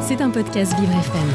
C'est un podcast Vivre FM.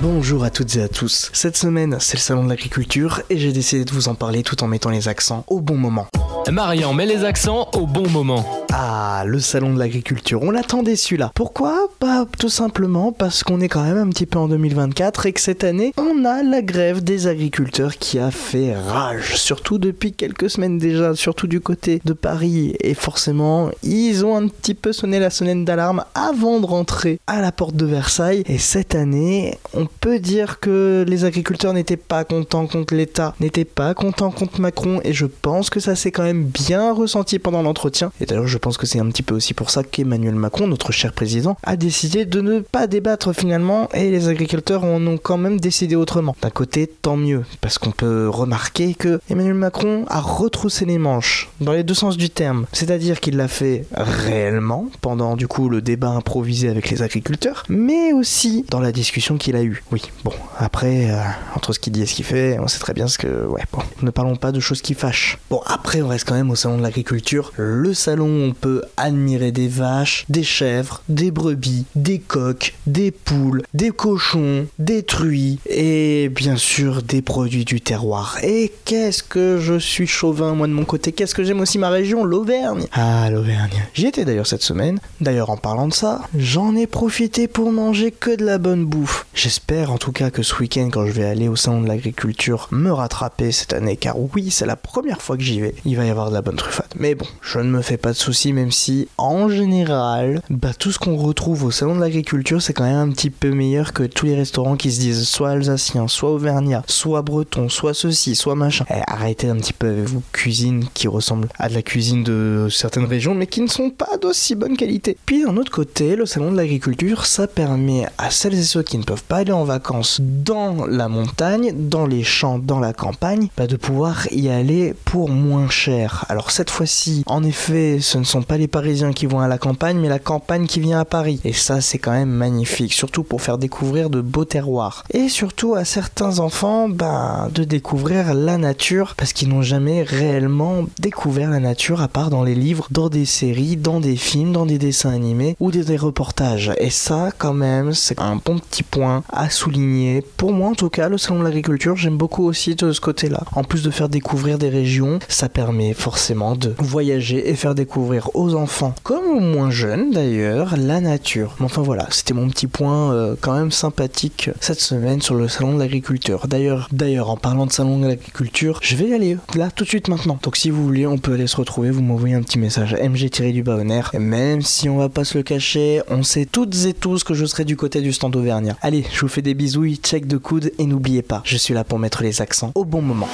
Bonjour à toutes et à tous. Cette semaine, c'est le salon de l'agriculture et j'ai décidé de vous en parler tout en mettant les accents au bon moment. Marian met les accents au bon moment. Ah, le salon de l'agriculture, on l'attendait celui-là. Pourquoi Bah tout simplement parce qu'on est quand même un petit peu en 2024 et que cette année, on a la grève des agriculteurs qui a fait rage, surtout depuis quelques semaines déjà, surtout du côté de Paris. Et forcément, ils ont un petit peu sonné la sonnette d'alarme avant de rentrer à la porte de Versailles. Et cette année, on peut dire que les agriculteurs n'étaient pas contents contre l'État, n'étaient pas contents contre Macron et je pense que ça s'est quand même bien ressenti pendant l'entretien. Et d'ailleurs, je pense que c'est un petit peu aussi pour ça qu'Emmanuel Macron, notre cher président, a décidé de ne pas débattre finalement et les agriculteurs en ont quand même décidé autrement. D'un côté, tant mieux, parce qu'on peut remarquer que Emmanuel Macron a retroussé les manches dans les deux sens du terme. C'est-à-dire qu'il l'a fait réellement pendant du coup le débat improvisé avec les agriculteurs, mais aussi dans la discussion qu'il a eue. Oui, bon, après, euh, entre ce qu'il dit et ce qu'il fait, on sait très bien ce que... Ouais, bon, ne parlons pas de choses qui fâchent. Bon, après, on reste quand même au salon de l'agriculture. Le salon peut admirer des vaches, des chèvres, des brebis, des coqs, des poules, des cochons, des truies et bien sûr des produits du terroir. Et qu'est-ce que je suis chauvin moi de mon côté, qu'est-ce que j'aime aussi ma région, l'Auvergne. Ah l'Auvergne. J'y étais d'ailleurs cette semaine. D'ailleurs en parlant de ça, j'en ai profité pour manger que de la bonne bouffe. J'espère en tout cas que ce week-end quand je vais aller au salon de l'agriculture me rattraper cette année car oui c'est la première fois que j'y vais. Il va y avoir de la bonne truffade. Mais bon, je ne me fais pas de soucis même si en général, bah, tout ce qu'on retrouve au salon de l'agriculture, c'est quand même un petit peu meilleur que tous les restaurants qui se disent soit alsaciens, soit auvergnats, soit bretons, soit ceci, soit machin. Eh, arrêtez un petit peu avec vos cuisines qui ressemblent à de la cuisine de certaines régions, mais qui ne sont pas d'aussi bonne qualité. Puis d'un autre côté, le salon de l'agriculture, ça permet à celles et ceux qui ne peuvent pas aller en vacances dans la montagne, dans les champs, dans la campagne, bah, de pouvoir y aller pour moins cher. Alors cette fois-ci, en effet, ce ne sont pas les Parisiens qui vont à la campagne, mais la campagne qui vient à Paris. Et ça, c'est quand même magnifique, surtout pour faire découvrir de beaux terroirs. Et surtout à certains enfants, ben, de découvrir la nature, parce qu'ils n'ont jamais réellement découvert la nature, à part dans les livres, dans des séries, dans des films, dans des dessins animés ou des reportages. Et ça, quand même, c'est un bon petit point à souligner. Pour moi, en tout cas, le salon de l'agriculture, j'aime beaucoup aussi de ce côté-là. En plus de faire découvrir des régions, ça permet forcément de voyager et faire découvrir aux enfants, comme aux moins jeunes d'ailleurs, la nature. Mais enfin voilà, c'était mon petit point euh, quand même sympathique cette semaine sur le salon de l'agriculture. D'ailleurs, d'ailleurs, en parlant de salon de l'agriculture, je vais y aller là tout de suite maintenant. Donc si vous voulez, on peut aller se retrouver, vous m'envoyez un petit message mg-du-bas Et même si on va pas se le cacher, on sait toutes et tous que je serai du côté du stand auvergnat. Allez, je vous fais des bisous, check de coude et n'oubliez pas, je suis là pour mettre les accents au bon moment.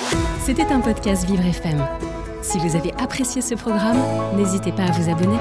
C'était un podcast Vivre FM. Si vous avez apprécié ce programme, n'hésitez pas à vous abonner.